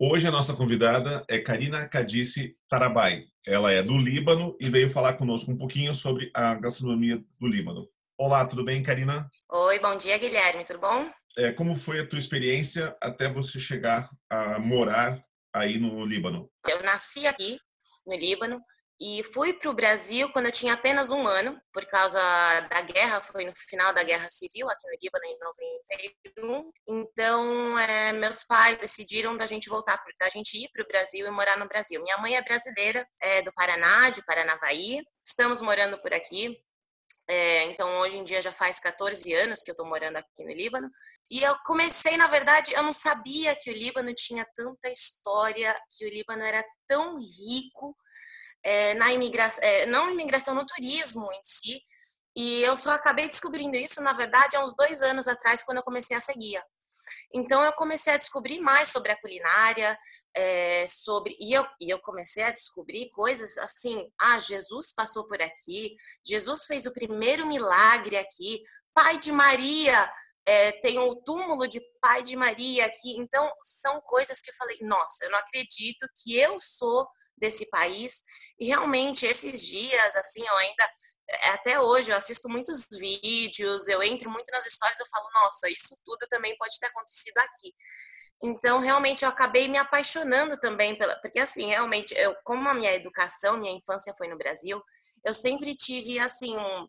Hoje a nossa convidada é Karina Cadice Tarabai. Ela é do Líbano e veio falar conosco um pouquinho sobre a gastronomia do Líbano. Olá, tudo bem, Karina? Oi, bom dia, Guilherme, tudo bom? É, como foi a tua experiência até você chegar a morar aí no Líbano? Eu nasci aqui no Líbano, e fui para o Brasil quando eu tinha apenas um ano, por causa da guerra, foi no final da Guerra Civil, aqui no Líbano, em 91. Então, é, meus pais decidiram da gente voltar, da gente ir para o Brasil e morar no Brasil. Minha mãe é brasileira, é do Paraná, de Paranavaí. Estamos morando por aqui. É, então, hoje em dia já faz 14 anos que eu estou morando aqui no Líbano. E eu comecei, na verdade, eu não sabia que o Líbano tinha tanta história, que o Líbano era tão rico é, na imigração, é, não imigração, no turismo em si. E eu só acabei descobrindo isso, na verdade, há uns dois anos atrás, quando eu comecei a seguir. Então eu comecei a descobrir mais sobre a culinária, é, sobre e eu, e eu comecei a descobrir coisas assim. Ah, Jesus passou por aqui, Jesus fez o primeiro milagre aqui, Pai de Maria é, tem o túmulo de Pai de Maria aqui. Então são coisas que eu falei, nossa, eu não acredito que eu sou desse país. E realmente, esses dias, assim, eu ainda, é, até hoje, eu assisto muitos vídeos, eu entro muito nas histórias, eu falo, nossa, isso tudo também pode ter acontecido aqui. Então, realmente, eu acabei me apaixonando também pela. Porque, assim, realmente, eu, como a minha educação, minha infância foi no Brasil, eu sempre tive, assim, um,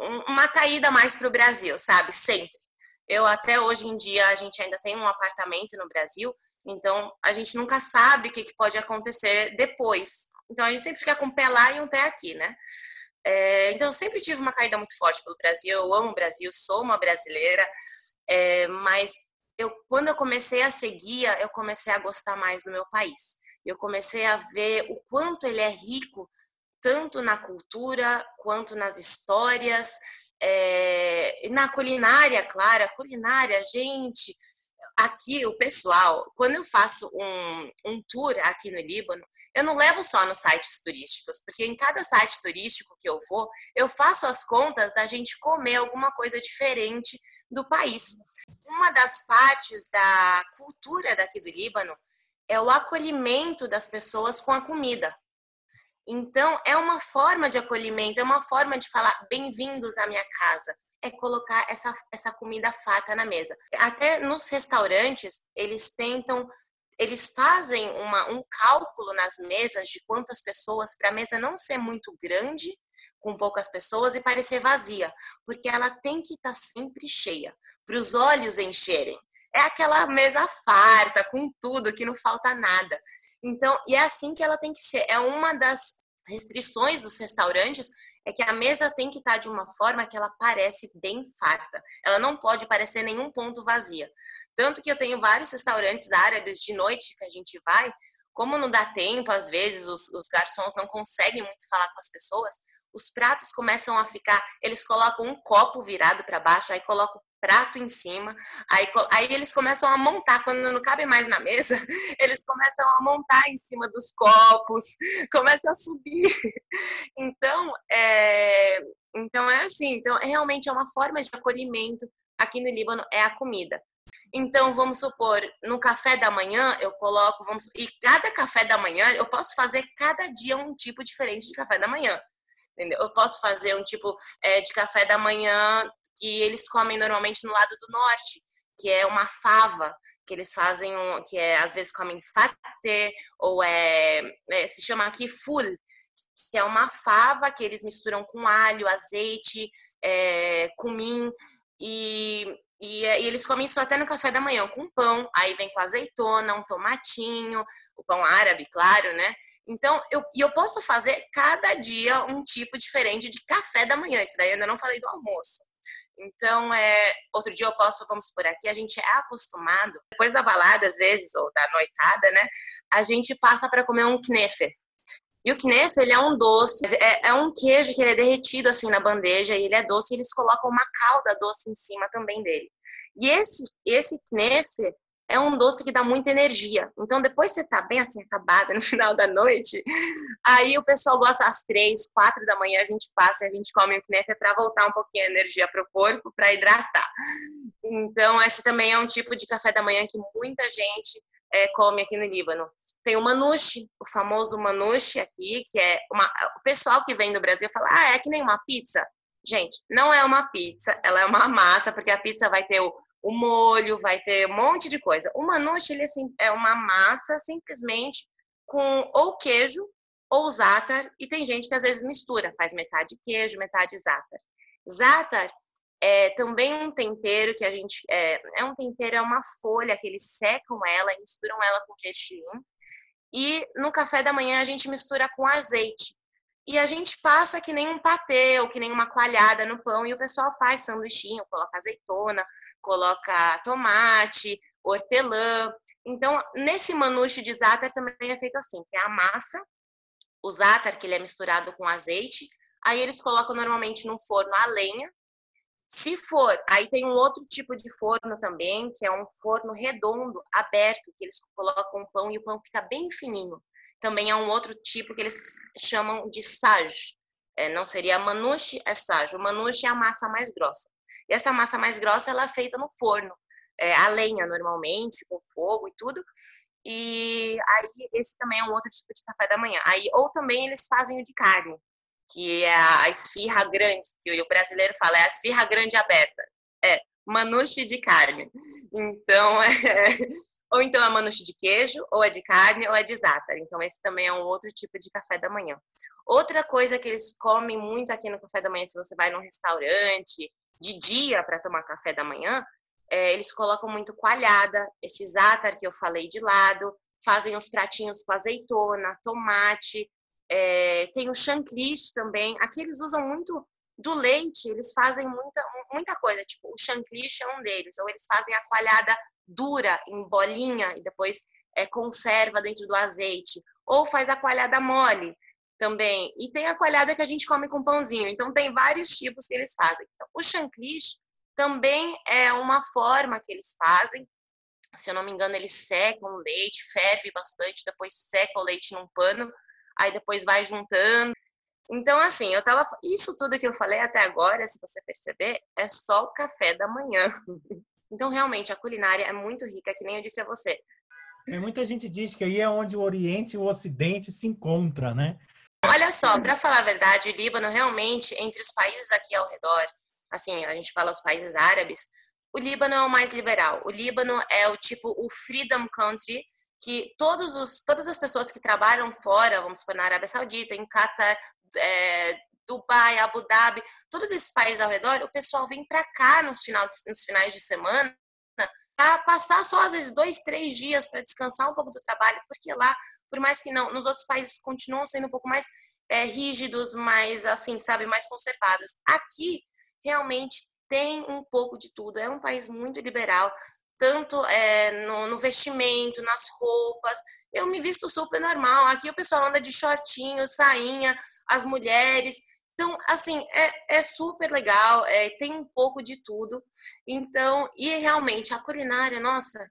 um, uma caída mais para o Brasil, sabe? Sempre. Eu, até hoje em dia, a gente ainda tem um apartamento no Brasil, então, a gente nunca sabe o que, que pode acontecer depois. Então, a gente sempre fica com um pé lá e um pé aqui, né? É, então, sempre tive uma caída muito forte pelo Brasil. Eu amo o Brasil, sou uma brasileira. É, mas eu, quando eu comecei a seguir, eu comecei a gostar mais do meu país. Eu comecei a ver o quanto ele é rico, tanto na cultura quanto nas histórias, é, na culinária, claro. A culinária, gente, aqui o pessoal, quando eu faço um, um tour aqui no Líbano, eu não levo só nos sites turísticos, porque em cada site turístico que eu vou, eu faço as contas da gente comer alguma coisa diferente do país. Uma das partes da cultura daqui do Líbano é o acolhimento das pessoas com a comida. Então, é uma forma de acolhimento, é uma forma de falar bem-vindos à minha casa é colocar essa, essa comida farta na mesa. Até nos restaurantes, eles tentam eles fazem uma, um cálculo nas mesas de quantas pessoas, para a mesa não ser muito grande, com poucas pessoas, e parecer vazia, porque ela tem que estar tá sempre cheia, para os olhos encherem. É aquela mesa farta, com tudo, que não falta nada. Então, e é assim que ela tem que ser. É uma das restrições dos restaurantes é que a mesa tem que estar tá de uma forma que ela parece bem farta. Ela não pode parecer nenhum ponto vazia. Tanto que eu tenho vários restaurantes árabes de noite que a gente vai, como não dá tempo, às vezes os, os garçons não conseguem muito falar com as pessoas, os pratos começam a ficar, eles colocam um copo virado para baixo, aí colocam prato em cima, aí, aí eles começam a montar, quando não cabe mais na mesa, eles começam a montar em cima dos copos, começam a subir. Então, é, então é assim, então realmente é uma forma de acolhimento aqui no Líbano, é a comida. Então, vamos supor, no café da manhã eu coloco, vamos, e cada café da manhã eu posso fazer cada dia um tipo diferente de café da manhã. Entendeu? Eu posso fazer um tipo é, de café da manhã que eles comem normalmente no lado do norte, que é uma fava, que eles fazem, um, que é, às vezes comem faté, ou é, é, se chama aqui ful, que é uma fava que eles misturam com alho, azeite, é, cumim, e, e, e, eles comem isso até no café da manhã, com pão, aí vem com azeitona, um tomatinho, o pão árabe, claro, né? Então, eu, e eu posso fazer cada dia um tipo diferente de café da manhã, isso daí eu ainda não falei do almoço. Então, é, outro dia eu posso, vamos por aqui, a gente é acostumado, depois da balada, às vezes, ou da noitada, né? A gente passa para comer um knefe. E o knefe, ele é um doce, é, é, um queijo que ele é derretido assim na bandeja e ele é doce e eles colocam uma calda doce em cima também dele. E esse, esse knefe é um doce que dá muita energia. Então, depois você tá bem assim, acabada no final da noite, aí o pessoal gosta às três, quatro da manhã, a gente passa e a gente come o knefe para voltar um pouquinho a energia para o corpo, para hidratar. Então, esse também é um tipo de café da manhã que muita gente é, come aqui no Líbano. Tem o manuche, o famoso manuche aqui, que é uma, o pessoal que vem do Brasil fala, ah, é que nem uma pizza. Gente, não é uma pizza, ela é uma massa, porque a pizza vai ter o, o molho, vai ter um monte de coisa. O manuche, ele assim, é uma massa simplesmente com ou queijo ou zátar, e tem gente que às vezes mistura, faz metade queijo, metade zátar. Zátar é também um tempero que a gente. É, é um tempero, é uma folha que eles secam ela e misturam ela com gergelim. E no café da manhã a gente mistura com azeite. E a gente passa que nem um patê ou que nem uma coalhada no pão e o pessoal faz sanduichinho, coloca azeitona, coloca tomate, hortelã. Então, nesse manuche de zátar também é feito assim, que é a massa, o zátar que ele é misturado com azeite, aí eles colocam normalmente no forno a lenha, se for, aí tem um outro tipo de forno também, que é um forno redondo, aberto, que eles colocam o pão e o pão fica bem fininho. Também é um outro tipo que eles chamam de sage. É, não seria manuche, é sage. O manuche é a massa mais grossa. E essa massa mais grossa ela é feita no forno, é, a lenha normalmente, com fogo e tudo. E aí esse também é um outro tipo de café da manhã. Aí ou também eles fazem o de carne, que é a esfirra grande, que o brasileiro fala, é a esfirra grande aberta. É, manuche de carne. Então, é, ou então é manuche de queijo, ou é de carne, ou é de zátar. Então, esse também é um outro tipo de café da manhã. Outra coisa que eles comem muito aqui no café da manhã, se você vai num restaurante de dia para tomar café da manhã, é, eles colocam muito coalhada, esse zátar que eu falei de lado, fazem os pratinhos com azeitona, tomate, é, tem o chanclis também. Aqui eles usam muito do leite, eles fazem muita, muita coisa. Tipo, o chanclis é um deles. Ou eles fazem a coalhada dura, em bolinha, e depois é, conserva dentro do azeite. Ou faz a coalhada mole também. E tem a coalhada que a gente come com pãozinho. Então, tem vários tipos que eles fazem. Então, o chanclis também é uma forma que eles fazem. Se eu não me engano, eles secam o leite, ferve bastante, depois seca o leite num pano aí depois vai juntando. Então, assim, eu tava. Isso tudo que eu falei até agora, se você perceber, é só o café da manhã. Então, realmente, a culinária é muito rica, que nem eu disse a você. É, muita gente diz que aí é onde o Oriente e o Ocidente se encontram, né? Olha só, para falar a verdade, o Líbano realmente, entre os países aqui ao redor, assim, a gente fala os países árabes, o Líbano é o mais liberal. O Líbano é o tipo o freedom country que todos os, todas as pessoas que trabalham fora, vamos supor, na Arábia Saudita, em Catar, é, Dubai, Abu Dhabi, todos esses países ao redor, o pessoal vem para cá nos, final nos finais de semana para passar só às vezes dois, três dias para descansar um pouco do trabalho, porque lá, por mais que não, nos outros países continuam sendo um pouco mais é, rígidos, mais assim, sabe, mais conservados. Aqui realmente tem um pouco de tudo. É um país muito liberal tanto é, no, no, vestimento, nas roupas. Eu me visto super normal. Aqui o pessoal anda de shortinho, sainha, as mulheres. Então, assim, é, é super legal, é, tem um pouco de tudo. Então, e realmente, a culinária, nossa,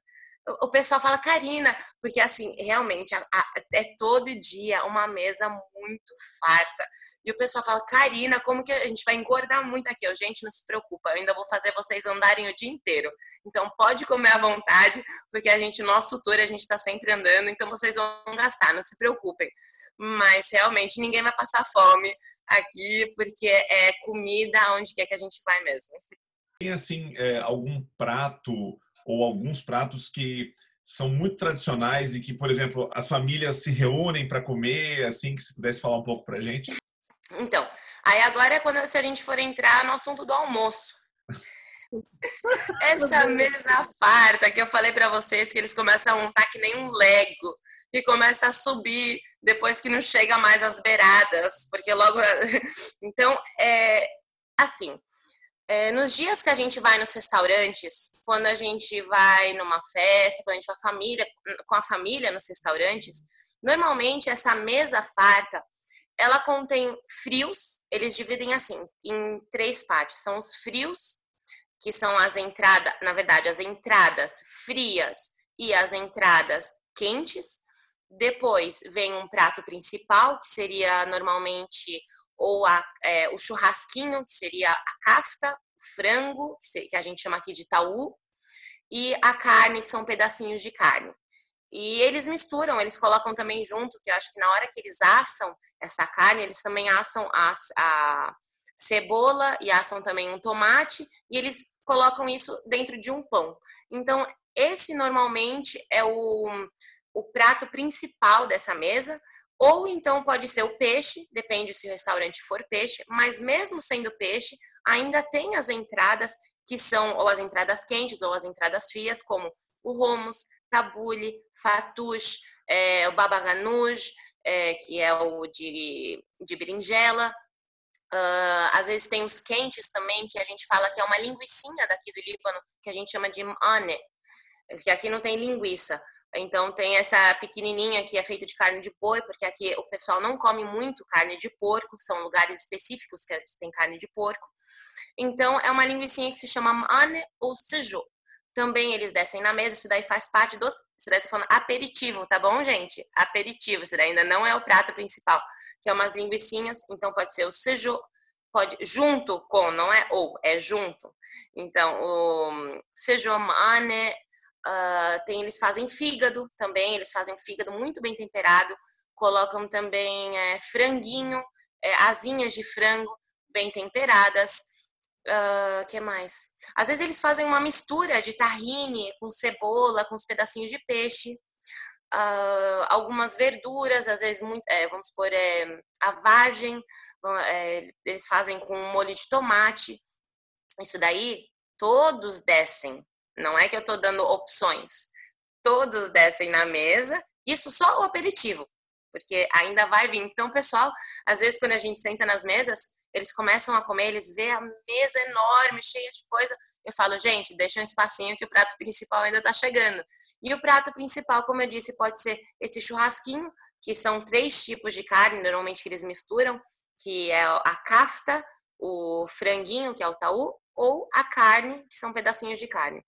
o pessoal fala Karina, porque assim, realmente a, a, é todo dia uma mesa muito farta. E o pessoal fala, Karina, como que a gente vai engordar muito aqui? Eu, gente, não se preocupa, eu ainda vou fazer vocês andarem o dia inteiro. Então pode comer à vontade, porque a gente, nosso tour, a gente está sempre andando, então vocês vão gastar, não se preocupem. Mas realmente ninguém vai passar fome aqui, porque é comida onde quer que a gente vai mesmo. Tem assim, é, algum prato ou alguns pratos que são muito tradicionais e que, por exemplo, as famílias se reúnem para comer, assim, que se pudesse falar um pouco para a gente? Então, aí agora é quando se a gente for entrar no assunto do almoço. Essa mesa farta que eu falei para vocês que eles começam a montar que nem um Lego e começa a subir depois que não chega mais às beiradas, porque logo então é assim, é, nos dias que a gente vai nos restaurantes, quando a gente vai numa festa, quando a gente vai família, com a família nos restaurantes, normalmente essa mesa farta ela contém frios, eles dividem assim em três partes. São os frios, que são as entradas, na verdade, as entradas frias e as entradas quentes. Depois vem um prato principal, que seria normalmente ou a, é, o churrasquinho, que seria a kafta, frango, que a gente chama aqui de taú, e a carne, que são pedacinhos de carne. E eles misturam, eles colocam também junto, que eu acho que na hora que eles assam essa carne, eles também assam a, a cebola e assam também um tomate, e eles colocam isso dentro de um pão. Então, esse normalmente é o, o prato principal dessa mesa, ou então pode ser o peixe, depende se o restaurante for peixe, mas mesmo sendo peixe, ainda tem as entradas que são ou as entradas quentes ou as entradas frias, como o romos, tabule, fatouche, é, o baba ganoush, é, que é o de, de berinjela. Uh, às vezes tem os quentes também, que a gente fala que é uma linguiçinha daqui do Líbano, que a gente chama de ane, que aqui não tem linguiça. Então tem essa pequenininha que é feita de carne de boi, porque aqui o pessoal não come muito carne de porco, são lugares específicos que, que tem carne de porco. Então é uma linguiça que se chama ane ou sejo. Também eles descem na mesa, isso daí faz parte dos. Isso daí tô falando aperitivo, tá bom, gente? Aperitivo, isso daí ainda não é o prato principal, que é umas linguiçinhas, então pode ser o sejo, pode junto com, não é ou, é junto. Então, o sejo ane Uh, tem, eles fazem fígado também, eles fazem fígado muito bem temperado, colocam também é, franguinho, é, asinhas de frango bem temperadas. Uh, que mais? Às vezes eles fazem uma mistura de tahine com cebola, com os pedacinhos de peixe, uh, algumas verduras, às vezes muito, é, vamos supor é, a vagem, é, eles fazem com molho de tomate. Isso daí todos descem não é que eu estou dando opções. Todos descem na mesa, isso só o aperitivo, porque ainda vai vir. Então, pessoal, às vezes quando a gente senta nas mesas, eles começam a comer, eles vê a mesa enorme, cheia de coisa. Eu falo, gente, deixa um espacinho que o prato principal ainda está chegando. E o prato principal, como eu disse, pode ser esse churrasquinho, que são três tipos de carne, normalmente que eles misturam, que é a kafta, o franguinho, que é o taú, ou a carne, que são pedacinhos de carne.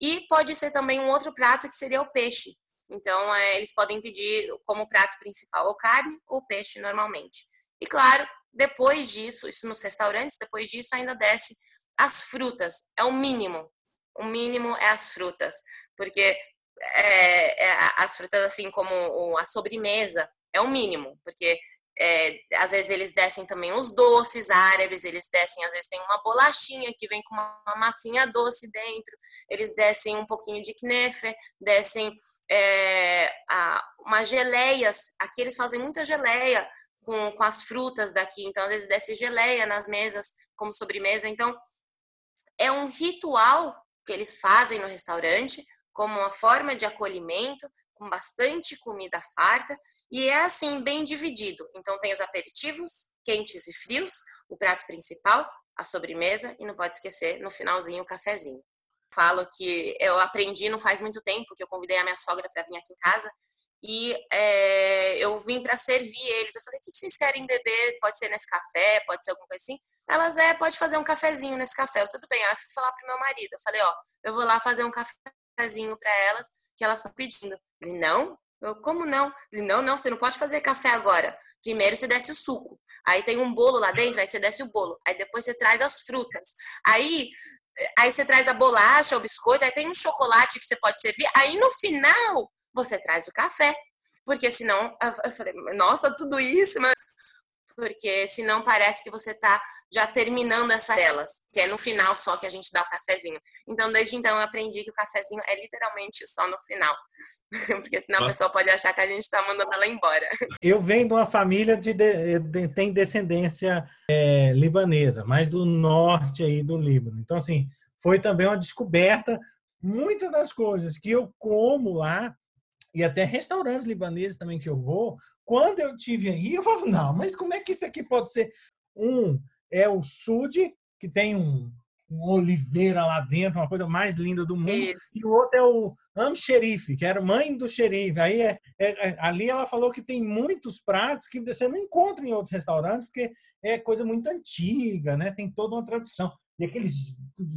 E pode ser também um outro prato que seria o peixe. Então, é, eles podem pedir como prato principal ou carne ou peixe normalmente. E claro, depois disso, isso nos restaurantes, depois disso ainda desce as frutas. É o mínimo. O mínimo é as frutas. Porque é, é, as frutas, assim como a sobremesa, é o mínimo. Porque é, às vezes eles descem também os doces árabes, eles descem, às vezes tem uma bolachinha que vem com uma massinha doce dentro, eles descem um pouquinho de knefe, descem é, a, geleias, aqui eles fazem muita geleia com, com as frutas daqui, então às vezes desce geleia nas mesas como sobremesa, então é um ritual que eles fazem no restaurante como uma forma de acolhimento, com bastante comida farta e é assim bem dividido. Então tem os aperitivos, quentes e frios, o prato principal, a sobremesa e não pode esquecer no finalzinho o cafezinho. Falo que eu aprendi não faz muito tempo que eu convidei a minha sogra para vir aqui em casa e é, eu vim para servir eles. Eu falei: o que vocês querem beber? Pode ser nesse café, pode ser alguma coisa assim. Elas é, pode fazer um cafezinho nesse café. Eu, tudo bem. Aí eu fui falar pro meu marido. Eu falei: ó, eu vou lá fazer um cafezinho para elas que elas estão pedindo. Ele, não? Eu, como não? Ele, não, não, você não pode fazer café agora. Primeiro você desce o suco. Aí tem um bolo lá dentro, aí você desce o bolo. Aí depois você traz as frutas. Aí, aí você traz a bolacha, o biscoito, aí tem um chocolate que você pode servir. Aí no final você traz o café. Porque senão, eu falei, nossa, tudo isso, mas porque senão parece que você está já terminando essa delas, que é no final só que a gente dá o cafezinho. Então, desde então, eu aprendi que o cafezinho é literalmente só no final, porque senão a pessoa pode achar que a gente está mandando ela embora. Eu venho de uma família de, de, de tem descendência é, libanesa, mas do norte aí do Líbano. Então, assim, foi também uma descoberta. Muitas das coisas que eu como lá e até restaurantes libaneses também que eu vou, quando eu tive aí, eu falava, não, mas como é que isso aqui pode ser? Um é o Sud, que tem um, um oliveira lá dentro, uma coisa mais linda do mundo. E o outro é o Am Xerife, que era mãe do xerife. Aí é, é, é, ali ela falou que tem muitos pratos que você não encontra em outros restaurantes, porque é coisa muito antiga, né? Tem toda uma tradição. E aqueles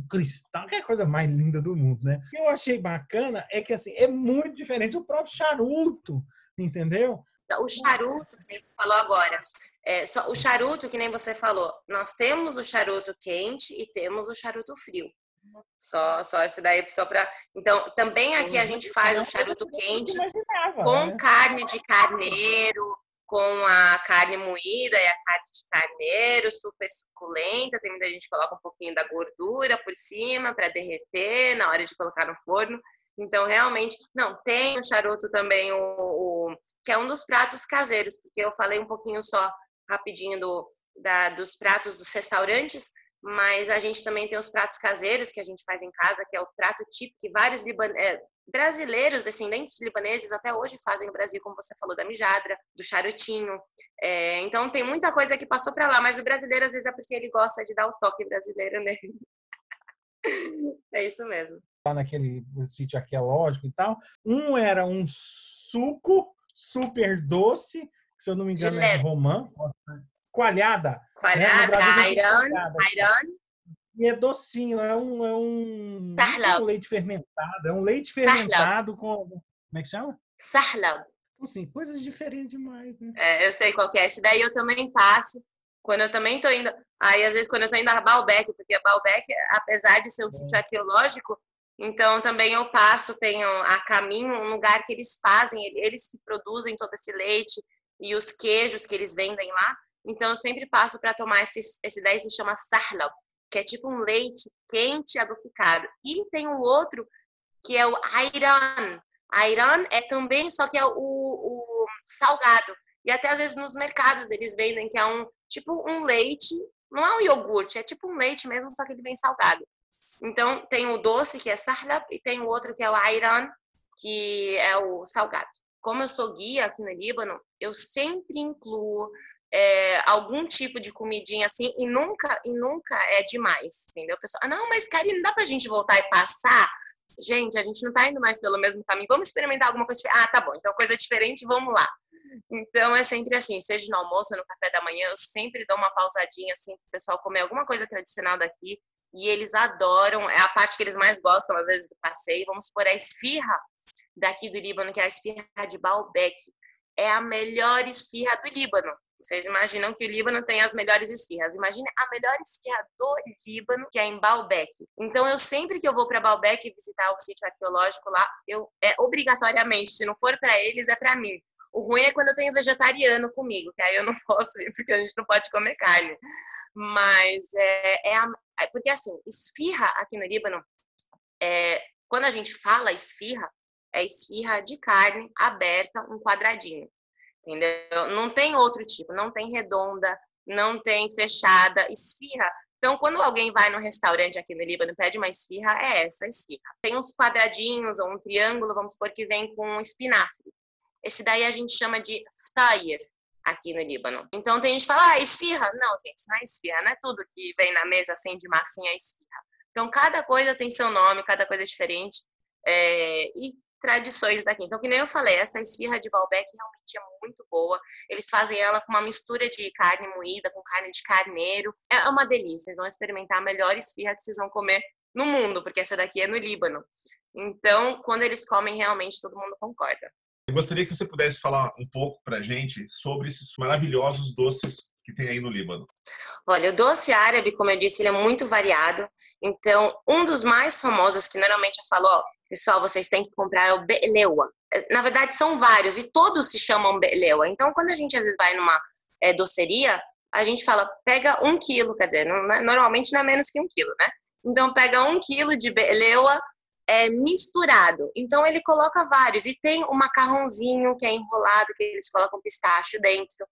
cristal, que é a coisa mais linda do mundo, né? O que eu achei bacana é que assim, é muito diferente o próprio charuto, entendeu? O charuto que você falou agora, é, só, o charuto, que nem você falou, nós temos o charuto quente e temos o charuto frio. Só, só esse daí só para. Então, também aqui a gente faz o charuto quente com né? carne de carneiro, com a carne moída e a carne de carneiro, super suculenta. Tem muita gente que coloca um pouquinho da gordura por cima para derreter na hora de colocar no forno. Então, realmente, não, tem o charuto também, o, o, que é um dos pratos caseiros, porque eu falei um pouquinho só rapidinho do, da, dos pratos dos restaurantes, mas a gente também tem os pratos caseiros que a gente faz em casa, que é o prato típico que vários liban... É, brasileiros, descendentes libaneses, até hoje fazem no Brasil, como você falou, da mijadra, do charutinho. É, então tem muita coisa que passou para lá, mas o brasileiro às vezes é porque ele gosta de dar o toque brasileiro nele. é isso mesmo. Lá naquele sítio arqueológico e tal, um era um suco super doce, que se eu não me engano é romã, coalhada. Coalhada, né? Iran, Iran. E é docinho, é um, é um, é um leite fermentado, é um leite fermentado com. Como é que chama? Sahlab. Assim, coisas diferentes demais, né? É, eu sei qual que é. Esse daí eu também passo. Quando eu também tô indo. Aí, às vezes, quando eu tô indo a Baalbek, porque a Baalbek, apesar de ser um é. sítio arqueológico, então também eu passo, tenho a caminho, um lugar que eles fazem, eles que produzem todo esse leite e os queijos que eles vendem lá. Então eu sempre passo para tomar esse, esse daí se chama Sahlab que é tipo um leite quente adocicado. E tem o outro, que é o Ayran. Ayran é também, só que é o, o salgado. E até às vezes nos mercados eles vendem que é um tipo um leite, não é um iogurte, é tipo um leite mesmo, só que ele vem salgado. Então tem o doce que é sahlab e tem o outro que é o ayran, que é o salgado. Como eu sou guia aqui no Líbano, eu sempre incluo é, algum tipo de comidinha assim e nunca e nunca é demais, entendeu? Pessoal, ah, não, mas Karine, não dá pra gente voltar e passar? Gente, a gente não tá indo mais pelo mesmo caminho. Vamos experimentar alguma coisa diferente. Ah, tá bom. Então coisa diferente, vamos lá. Então é sempre assim, seja no almoço, no café da manhã, eu sempre dou uma pausadinha assim pro pessoal comer alguma coisa tradicional daqui. E eles adoram, é a parte que eles mais gostam, às vezes, do passeio. Vamos supor, a esfirra daqui do Líbano, que é a esfirra de Baalbek. É a melhor esfirra do Líbano. Vocês imaginam que o Líbano tem as melhores esfirras. Imagine a melhor esfirra do Líbano, que é em Baalbek. Então, eu sempre que eu vou para Baalbek visitar o sítio arqueológico lá, eu é obrigatoriamente, se não for para eles, é para mim. O ruim é quando eu tenho vegetariano comigo, que aí eu não posso ir, porque a gente não pode comer carne. Mas é, é, a, é porque assim, esfirra aqui no Líbano, é, quando a gente fala esfirra, é esfirra de carne aberta, um quadradinho entendeu? Não tem outro tipo, não tem redonda, não tem fechada, esfirra. Então, quando alguém vai no restaurante aqui no Líbano pede uma esfirra, é essa esfirra. Tem uns quadradinhos ou um triângulo, vamos supor, que vem com espinafre. Esse daí a gente chama de ftayr aqui no Líbano. Então, tem gente que fala, ah, esfirra. Não, gente, não é esfirra, não é tudo que vem na mesa assim de massinha é esfirra. Então, cada coisa tem seu nome, cada coisa é diferente. É, e tradições daqui. Então, que nem eu falei, essa esfirra de Balbec realmente é muito boa. Eles fazem ela com uma mistura de carne moída, com carne de carneiro. É uma delícia. Vocês vão experimentar a melhor esfirra que vocês vão comer no mundo, porque essa daqui é no Líbano. Então, quando eles comem, realmente todo mundo concorda. Eu gostaria que você pudesse falar um pouco para a gente sobre esses maravilhosos doces que tem aí no Líbano. Olha, o doce árabe, como eu disse, ele é muito variado. Então, um dos mais famosos que normalmente eu falo, ó, pessoal, vocês têm que comprar é o Belewa. Na verdade, são vários e todos se chamam Belewa. Então, quando a gente às vezes vai numa é, doceria, a gente fala, pega um quilo, quer dizer, não, é, normalmente não é menos que um quilo, né? Então, pega um quilo de Belewa é, misturado. Então, ele coloca vários. E tem o macarrãozinho que é enrolado, que eles colocam pistacho dentro.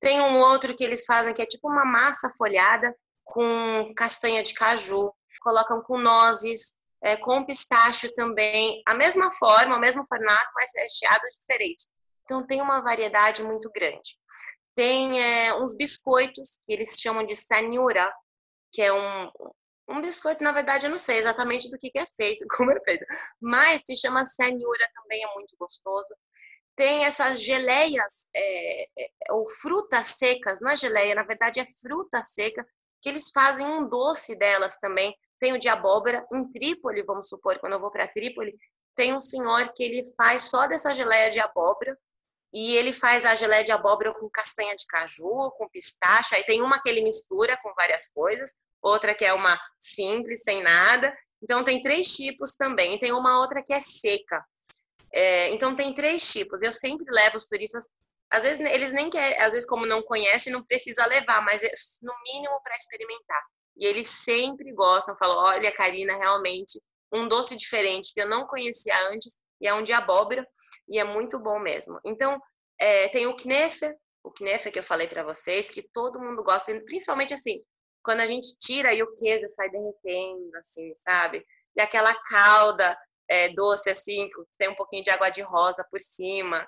Tem um outro que eles fazem que é tipo uma massa folhada com castanha de caju. Colocam com nozes, é, com pistacho também, a mesma forma, o mesmo formato, mas recheados diferentes. Então tem uma variedade muito grande. Tem é, uns biscoitos que eles chamam de sanura, que é um Um biscoito, na verdade, eu não sei exatamente do que, que é feito, como é feito. Mas se chama senhora, também é muito gostoso. Tem essas geleias, é, é, ou frutas secas, não é geleia, na verdade é fruta seca, que eles fazem um doce delas também. Tem o de abóbora, em Trípoli, vamos supor, quando eu vou para Trípoli, tem um senhor que ele faz só dessa geleia de abóbora, e ele faz a geleia de abóbora com castanha de caju, com pistache, aí tem uma que ele mistura com várias coisas, outra que é uma simples, sem nada. Então, tem três tipos também. E tem uma outra que é seca. É, então, tem três tipos. Eu sempre levo os turistas. Às vezes, eles nem querem, às vezes, como não conhecem, não precisa levar, mas é, no mínimo para experimentar. E eles sempre gostam, falam: olha, Karina, realmente, um doce diferente que eu não conhecia antes, e é um de abóbora, e é muito bom mesmo. Então, é, tem o Knefer, o Knefer que eu falei para vocês, que todo mundo gosta, principalmente assim, quando a gente tira e o queijo sai derretendo, assim, sabe? E aquela calda é, doce, assim, que tem um pouquinho de água de rosa por cima.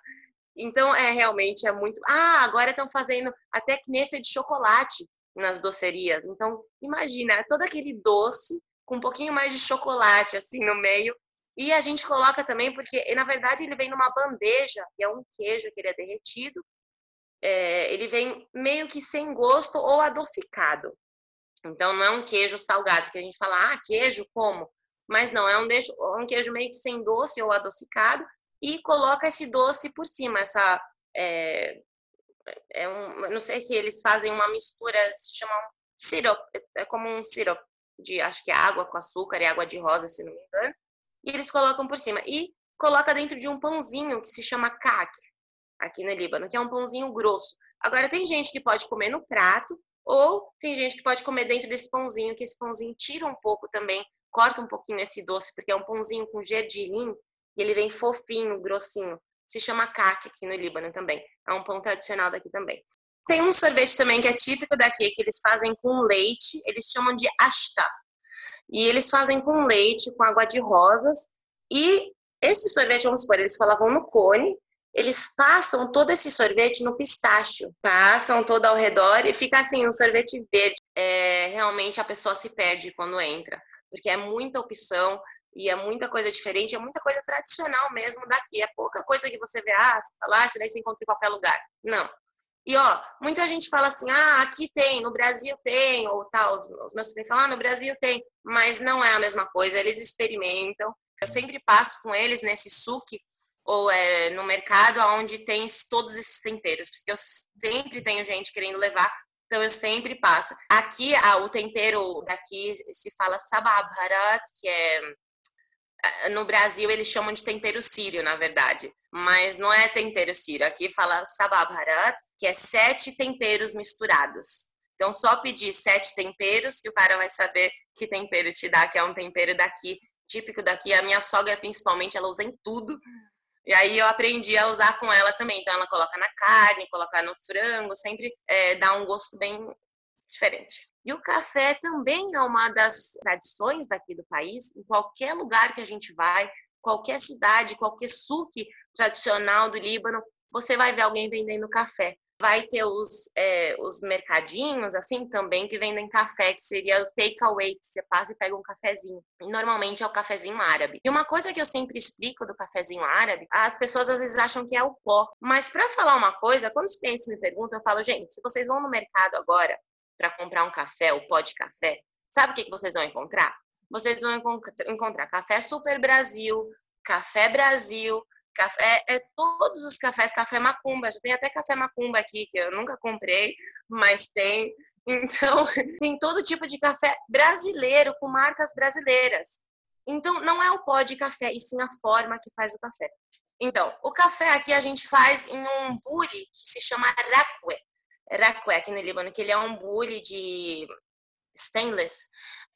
Então, é realmente é muito. Ah, agora estão fazendo até knefe de chocolate nas docerias. Então, imagina, é todo aquele doce com um pouquinho mais de chocolate, assim, no meio. E a gente coloca também, porque, na verdade, ele vem numa bandeja, que é um queijo que ele é derretido. É, ele vem meio que sem gosto ou adocicado. Então, não é um queijo salgado, que a gente fala, ah, queijo como? Mas não, é um, deixo, um queijo meio que sem doce ou adocicado e coloca esse doce por cima, essa... É, é um, não sei se eles fazem uma mistura, se chama syrup, é como um syrup de, acho que é água com açúcar e água de rosa, se não me engano, e eles colocam por cima. E coloca dentro de um pãozinho que se chama kak, aqui no Líbano, que é um pãozinho grosso. Agora, tem gente que pode comer no prato, ou tem gente que pode comer dentro desse pãozinho, que esse pãozinho tira um pouco também, corta um pouquinho esse doce, porque é um pãozinho com gergelim e ele vem fofinho, grossinho. Se chama kaki aqui no Líbano também. É um pão tradicional daqui também. Tem um sorvete também que é típico daqui, que eles fazem com leite, eles chamam de asta. E eles fazem com leite, com água de rosas. E esse sorvete, vamos supor, eles colocavam no cone, eles passam todo esse sorvete no pistácio, passam todo ao redor e fica assim, um sorvete verde. É, realmente a pessoa se perde quando entra, porque é muita opção e é muita coisa diferente, é muita coisa tradicional mesmo daqui. É pouca coisa que você vê, ah, você fala, ah, isso daí você encontra em qualquer lugar. Não. E ó, muita gente fala assim, ah, aqui tem, no Brasil tem, ou tal, os, os meus filhos falam, ah, no Brasil tem, mas não é a mesma coisa, eles experimentam. Eu sempre passo com eles nesse suque ou é, no mercado onde tem todos esses temperos, porque eu sempre tenho gente querendo levar, então eu sempre passo. Aqui, ah, o tempero daqui se fala sababharat, que é no Brasil eles chamam de tempero sírio, na verdade, mas não é tempero sírio. Aqui fala sababharat, que é sete temperos misturados. Então só pedir sete temperos que o cara vai saber que tempero te dá, que é um tempero daqui típico daqui. A minha sogra principalmente ela usa em tudo. E aí eu aprendi a usar com ela também. Então ela coloca na carne, coloca no frango, sempre é, dá um gosto bem diferente. E o café também é uma das tradições daqui do país. Em qualquer lugar que a gente vai, qualquer cidade, qualquer suque tradicional do Líbano, você vai ver alguém vendendo café. Vai ter os, é, os mercadinhos, assim, também, que vendem café, que seria o takeaway, que você passa e pega um cafezinho. E normalmente é o cafezinho árabe. E uma coisa que eu sempre explico do cafezinho árabe, as pessoas às vezes acham que é o pó. Mas para falar uma coisa, quando os clientes me perguntam, eu falo, gente, se vocês vão no mercado agora para comprar um café, o pó de café, sabe o que, que vocês vão encontrar? Vocês vão encontrar café Super Brasil, café Brasil, Café, é, todos os cafés, café macumba. Já tem até café macumba aqui, que eu nunca comprei, mas tem. Então, tem todo tipo de café brasileiro, com marcas brasileiras. Então, não é o pó de café, e sim a forma que faz o café. Então, o café aqui a gente faz em um bule que se chama raque. Raque aqui no Líbano, que ele é um bule de stainless.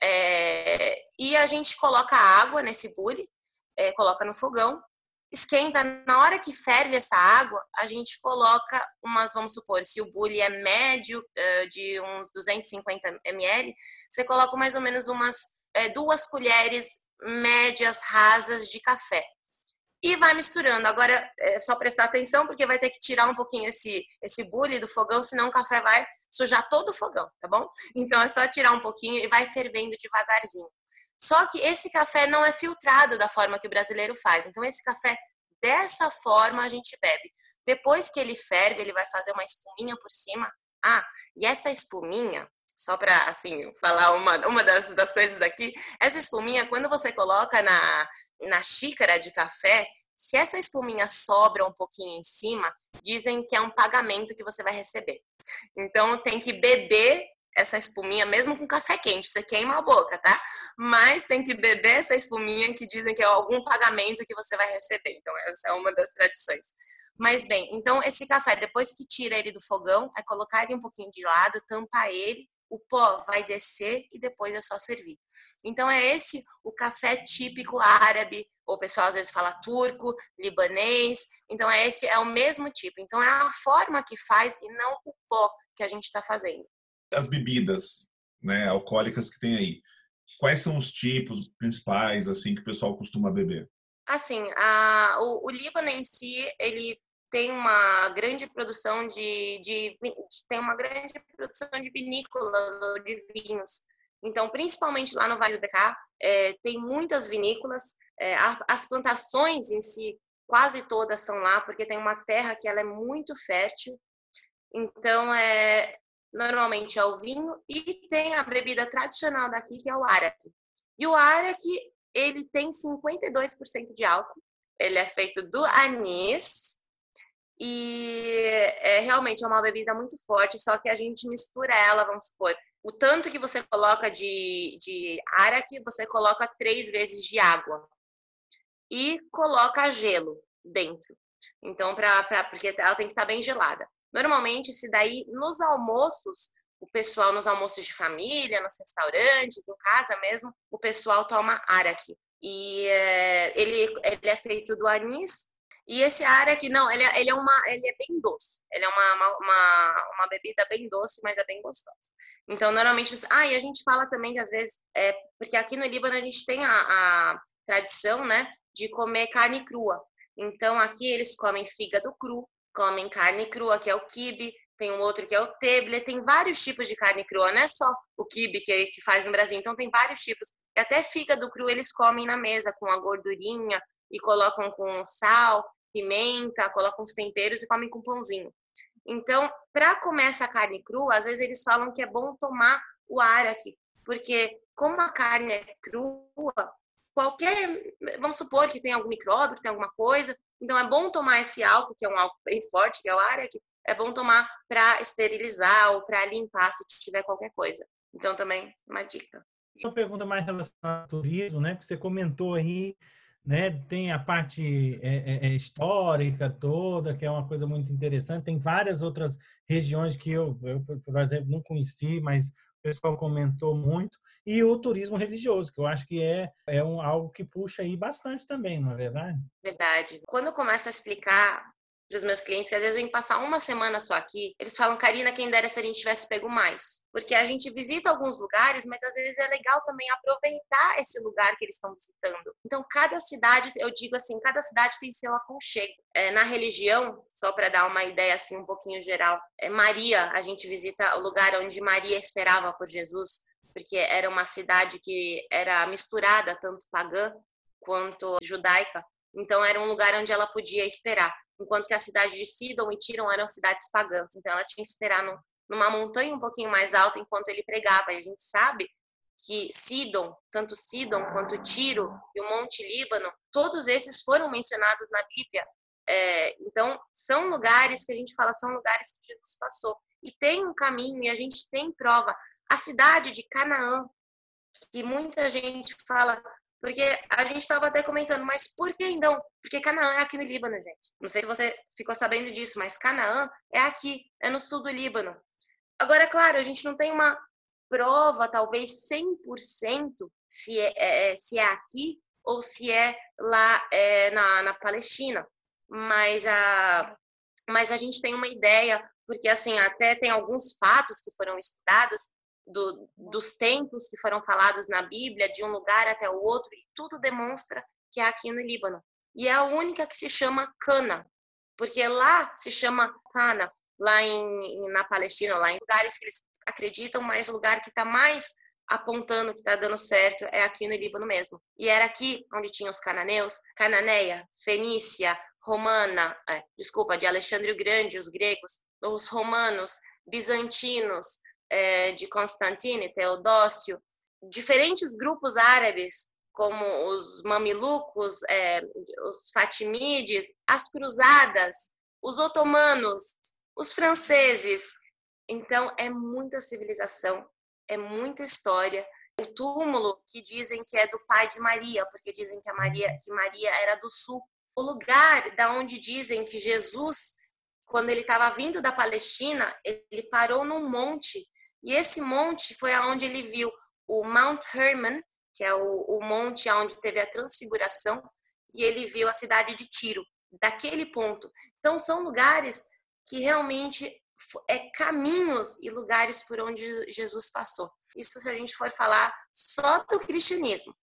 É, e a gente coloca água nesse bule, é, coloca no fogão esquenta, na hora que ferve essa água, a gente coloca umas, vamos supor, se o bule é médio, uh, de uns 250 ml, você coloca mais ou menos umas uh, duas colheres médias rasas de café. E vai misturando. Agora é só prestar atenção porque vai ter que tirar um pouquinho esse esse bule do fogão, senão o café vai sujar todo o fogão, tá bom? Então é só tirar um pouquinho e vai fervendo devagarzinho. Só que esse café não é filtrado da forma que o brasileiro faz. Então esse café dessa forma a gente bebe. Depois que ele ferve, ele vai fazer uma espuminha por cima. Ah, e essa espuminha, só para assim falar uma, uma das, das coisas daqui, essa espuminha quando você coloca na, na xícara de café, se essa espuminha sobra um pouquinho em cima, dizem que é um pagamento que você vai receber. Então tem que beber essa espuminha mesmo com café quente, você queima a boca, tá? Mas tem que beber essa espuminha que dizem que é algum pagamento que você vai receber. Então essa é uma das tradições. Mas bem, então esse café depois que tira ele do fogão, é colocar ele um pouquinho de lado, tampar ele o pó vai descer e depois é só servir. Então é esse o café típico árabe, ou o pessoal às vezes fala turco, libanês. Então é esse é o mesmo tipo. Então é a forma que faz e não o pó que a gente está fazendo. As bebidas, né, alcoólicas que tem aí. Quais são os tipos principais assim que o pessoal costuma beber? Assim, a, o, o Líbano em si, ele tem uma grande produção de, de, tem uma grande produção de vinícolas ou de vinhos. Então, principalmente lá no Vale do Becá, é, tem muitas vinícolas. É, as plantações em si, quase todas são lá, porque tem uma terra que ela é muito fértil. Então, é, normalmente é o vinho e tem a bebida tradicional daqui, que é o araque. E o araque, ele tem 52% de álcool. Ele é feito do anis, e é, realmente é uma bebida muito forte, só que a gente mistura ela, vamos supor. O tanto que você coloca de, de araque, você coloca três vezes de água. E coloca gelo dentro. Então, pra, pra, porque ela tem que estar bem gelada. Normalmente, se daí nos almoços, o pessoal nos almoços de família, nos restaurantes, em casa mesmo, o pessoal toma araque. E é, ele, ele é feito do anis, e esse área aqui, não, ele é, ele é, uma, ele é bem doce. Ele é uma, uma, uma bebida bem doce, mas é bem gostosa. Então, normalmente, ah, e a gente fala também que às vezes, é, porque aqui no Líbano a gente tem a, a tradição, né, de comer carne crua. Então, aqui eles comem fígado cru, comem carne crua, que é o kibe, tem um outro que é o teble, tem vários tipos de carne crua, não é só o kibe que, que faz no Brasil, então tem vários tipos. E até fígado cru eles comem na mesa, com a gordurinha, e colocam com sal, pimenta, colocam os temperos e comem com pãozinho. Então, para comer essa carne crua, às vezes eles falam que é bom tomar o araque, porque como a carne é crua, qualquer, vamos supor que tem algum micróbio, que tem alguma coisa, então é bom tomar esse álcool, que é um álcool bem forte, que é o araque, é bom tomar para esterilizar ou para limpar se tiver qualquer coisa. Então também uma dica. Uma pergunta mais relacionada ao turismo, né? Que você comentou aí né? Tem a parte é, é, é, histórica toda, que é uma coisa muito interessante. Tem várias outras regiões que eu, eu, por exemplo, não conheci, mas o pessoal comentou muito. E o turismo religioso, que eu acho que é, é um, algo que puxa aí bastante também, não é verdade? Verdade. Quando eu começo a explicar dos meus clientes, que às vezes vêm passar uma semana só aqui, eles falam, Karina, quem dera se a gente tivesse pego mais. Porque a gente visita alguns lugares, mas às vezes é legal também aproveitar esse lugar que eles estão visitando. Então, cada cidade, eu digo assim, cada cidade tem seu aconchego. É, na religião, só para dar uma ideia assim um pouquinho geral, é Maria, a gente visita o lugar onde Maria esperava por Jesus, porque era uma cidade que era misturada, tanto pagã quanto judaica. Então, era um lugar onde ela podia esperar enquanto que a cidade de Sidon e Tiron eram cidades pagãs. Então ela tinha que esperar no, numa montanha um pouquinho mais alta enquanto ele pregava. E a gente sabe que Sidon, tanto Sidon quanto Tiro e o Monte Líbano, todos esses foram mencionados na Bíblia. É, então, são lugares que a gente fala, são lugares que Jesus passou. E tem um caminho, e a gente tem prova. A cidade de Canaã, que muita gente fala, porque a gente estava até comentando, mas por que então? Porque Canaã é aqui no Líbano, gente. Não sei se você ficou sabendo disso, mas Canaã é aqui, é no sul do Líbano. Agora, claro, a gente não tem uma prova, talvez 100%, se é, é, é, se é aqui ou se é lá é, na, na Palestina. Mas a, mas a gente tem uma ideia, porque assim, até tem alguns fatos que foram estudados do, dos tempos que foram falados na Bíblia, de um lugar até o outro, e tudo demonstra que é aqui no Líbano. e é a única que se chama Cana, porque lá se chama Cana, lá em, na Palestina, lá em lugares que eles acreditam, mas o lugar que está mais apontando que está dando certo é aqui no Líbano mesmo. E era aqui onde tinha os cananeus, Cananeia, Fenícia, Romana, é, desculpa, de Alexandre o Grande, os gregos, os romanos, bizantinos, é, de Constantine, Teodócio, diferentes grupos árabes, como os mamilucos, é, os fatimídes, as cruzadas, os otomanos, os franceses. Então, é muita civilização, é muita história. O túmulo que dizem que é do pai de Maria, porque dizem que Maria, que Maria era do sul. O lugar da onde dizem que Jesus, quando ele estava vindo da Palestina, ele parou num monte. E esse monte foi aonde ele viu o Mount Hermon, que é o, o monte onde teve a transfiguração, e ele viu a cidade de Tiro, daquele ponto. Então, são lugares que realmente é caminhos e lugares por onde Jesus passou. Isso se a gente for falar só do cristianismo.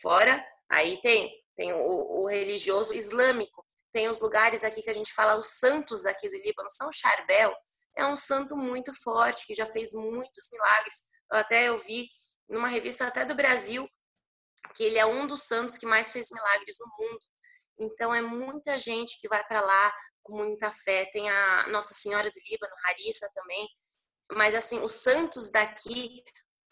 Fora, aí tem, tem o, o religioso islâmico, tem os lugares aqui que a gente fala, os santos daqui do Líbano, São Charbel, é um santo muito forte, que já fez muitos milagres. Até eu vi numa revista até do Brasil, que ele é um dos santos que mais fez milagres no mundo. Então é muita gente que vai para lá com muita fé. Tem a Nossa Senhora do Líbano, Harissa também. Mas assim, os santos daqui,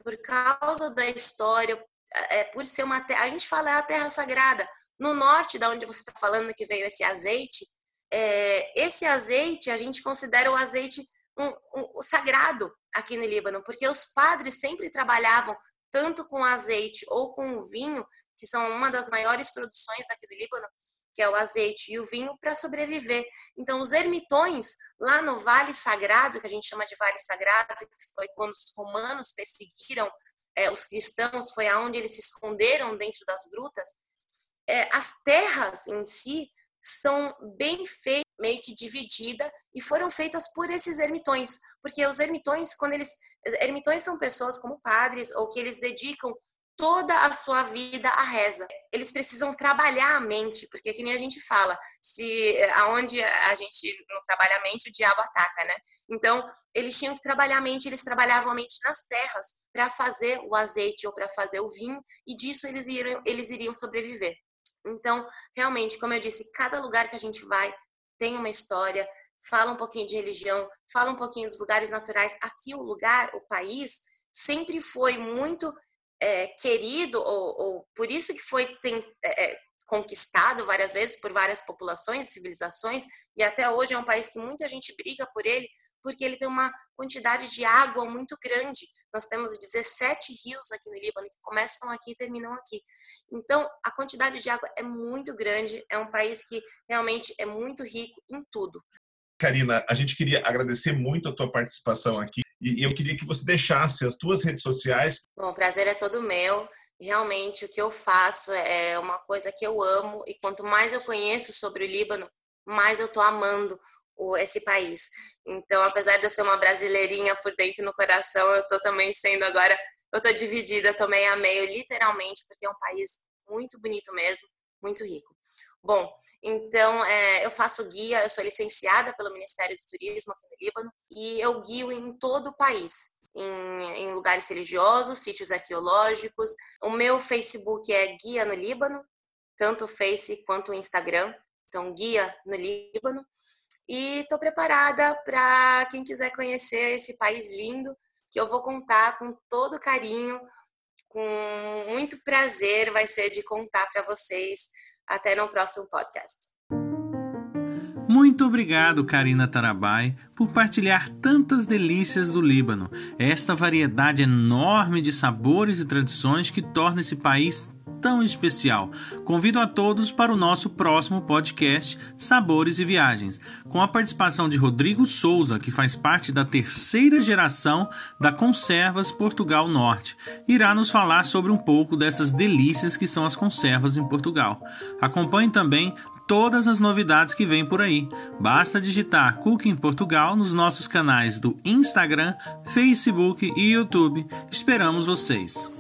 por causa da história, é, por ser uma terra, a gente fala é a terra sagrada. No norte, da onde você está falando que veio esse azeite, é, esse azeite a gente considera o azeite um, um, sagrado aqui no Líbano, porque os padres sempre trabalhavam tanto com azeite ou com o vinho, que são uma das maiores produções daqui do Líbano, que é o azeite e o vinho, para sobreviver. Então, os ermitões, lá no Vale Sagrado, que a gente chama de Vale Sagrado, que foi quando os romanos perseguiram é, os cristãos, foi aonde eles se esconderam dentro das grutas, é, as terras em si são bem feitas, meio que dividida e foram feitas por esses ermitões, porque os ermitões, quando eles ermitões são pessoas como padres ou que eles dedicam toda a sua vida à reza. Eles precisam trabalhar a mente, porque que nem a gente fala, se aonde a gente não trabalha a mente, o diabo ataca, né? Então, eles tinham que trabalhar a mente, eles trabalhavam a mente nas terras para fazer o azeite ou para fazer o vinho, e disso eles iriam, eles iriam sobreviver. Então, realmente, como eu disse, cada lugar que a gente vai tem uma história, fala um pouquinho de religião, fala um pouquinho dos lugares naturais. Aqui, o lugar, o país, sempre foi muito é, querido, ou, ou, por isso que foi tem, é, é, conquistado várias vezes por várias populações, civilizações, e até hoje é um país que muita gente briga por ele, porque ele tem uma quantidade de água muito grande. Nós temos 17 rios aqui no Líbano, que começam aqui e terminam aqui. Então, a quantidade de água é muito grande, é um país que realmente é muito rico em tudo. Karina, a gente queria agradecer muito a tua participação aqui e eu queria que você deixasse as tuas redes sociais. Bom, o prazer é todo meu. Realmente, o que eu faço é uma coisa que eu amo e quanto mais eu conheço sobre o Líbano, mais eu tô amando esse país. Então, apesar de eu ser uma brasileirinha por dentro no coração, eu tô também sendo agora, eu tô dividida também a meio, literalmente, porque é um país muito bonito mesmo, muito rico. Bom, então é, eu faço guia, eu sou licenciada pelo Ministério do Turismo aqui no Líbano e eu guio em todo o país. Em, em, lugares religiosos, sítios arqueológicos. O meu Facebook é Guia no Líbano, tanto o Face quanto o Instagram. Então, Guia no Líbano. E estou preparada para quem quiser conhecer esse país lindo, que eu vou contar com todo carinho, com muito prazer, vai ser de contar para vocês até no próximo podcast. Muito obrigado, Karina Tarabai, por partilhar tantas delícias do Líbano, esta variedade enorme de sabores e tradições que torna esse país tão especial. Convido a todos para o nosso próximo podcast Sabores e Viagens, com a participação de Rodrigo Souza, que faz parte da terceira geração da Conservas Portugal Norte. Irá nos falar sobre um pouco dessas delícias que são as conservas em Portugal. Acompanhe também todas as novidades que vêm por aí. Basta digitar Cooking Portugal nos nossos canais do Instagram, Facebook e YouTube. Esperamos vocês!